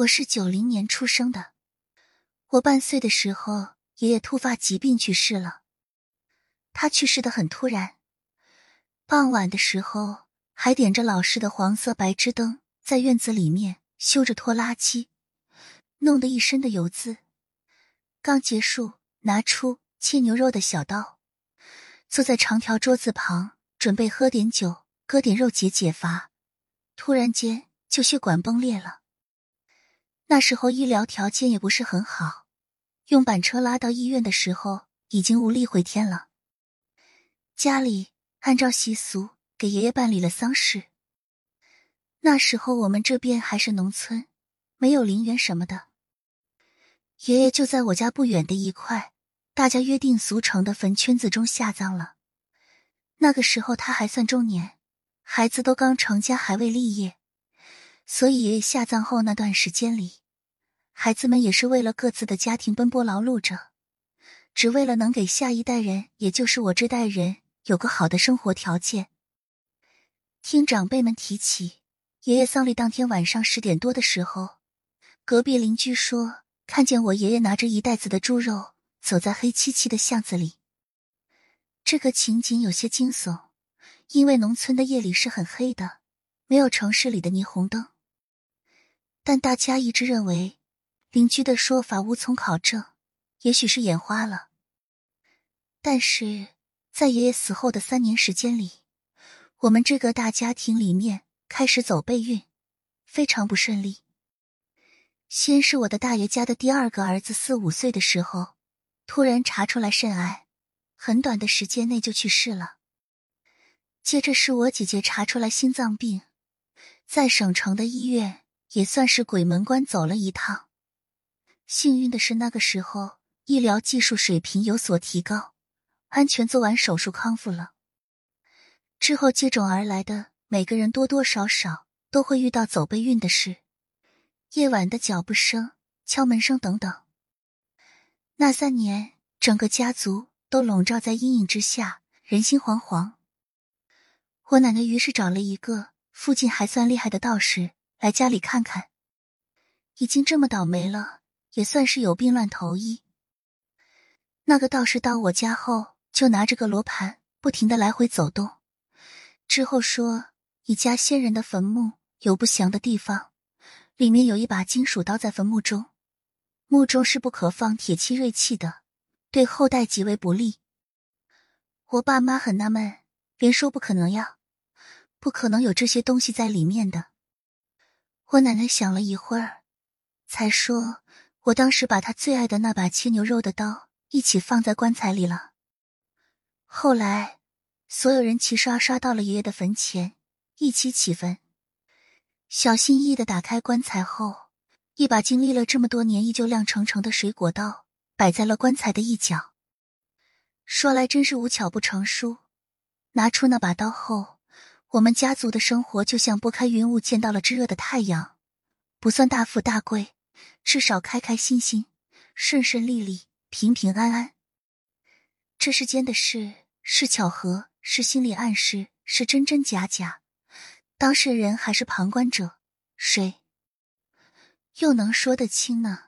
我是九零年出生的，我半岁的时候，爷爷突发疾病去世了。他去世的很突然，傍晚的时候还点着老式的黄色白炽灯，在院子里面修着拖拉机，弄得一身的油渍。刚结束，拿出切牛肉的小刀，坐在长条桌子旁，准备喝点酒，割点肉解解乏。突然间就血管崩裂了。那时候医疗条件也不是很好，用板车拉到医院的时候已经无力回天了。家里按照习俗给爷爷办理了丧事。那时候我们这边还是农村，没有陵园什么的。爷爷就在我家不远的一块大家约定俗成的坟圈子中下葬了。那个时候他还算中年，孩子都刚成家，还未立业。所以爷爷下葬后那段时间里，孩子们也是为了各自的家庭奔波劳碌着，只为了能给下一代人，也就是我这代人有个好的生活条件。听长辈们提起，爷爷丧礼当天晚上十点多的时候，隔壁邻居说看见我爷爷拿着一袋子的猪肉走在黑漆漆的巷子里。这个情景有些惊悚，因为农村的夜里是很黑的，没有城市里的霓虹灯。但大家一直认为邻居的说法无从考证，也许是眼花了。但是在爷爷死后的三年时间里，我们这个大家庭里面开始走背运，非常不顺利。先是我的大爷家的第二个儿子四五岁的时候，突然查出来肾癌，很短的时间内就去世了。接着是我姐姐查出来心脏病，在省城的医院。也算是鬼门关走了一趟。幸运的是，那个时候医疗技术水平有所提高，安全做完手术康复了。之后接踵而来的，每个人多多少少都会遇到走背运的事，夜晚的脚步声、敲门声等等。那三年，整个家族都笼罩在阴影之下，人心惶惶。我奶奶于是找了一个附近还算厉害的道士。来家里看看，已经这么倒霉了，也算是有病乱投医。那个道士到我家后，就拿着个罗盘，不停的来回走动。之后说，一家先人的坟墓有不祥的地方，里面有一把金属刀在坟墓中，墓中是不可放铁器锐器的，对后代极为不利。我爸妈很纳闷，连说不可能呀，不可能有这些东西在里面的。我奶奶想了一会儿，才说：“我当时把她最爱的那把切牛肉的刀一起放在棺材里了。后来，所有人齐刷刷到了爷爷的坟前，一起起坟。小心翼翼的打开棺材后，一把经历了这么多年依旧亮澄澄的水果刀摆在了棺材的一角。说来真是无巧不成书，拿出那把刀后。”我们家族的生活就像拨开云雾见到了炙热的太阳，不算大富大贵，至少开开心心、顺顺利利、平平安安。这世间的事是巧合，是心理暗示，是真真假假，当事人还是旁观者，谁又能说得清呢？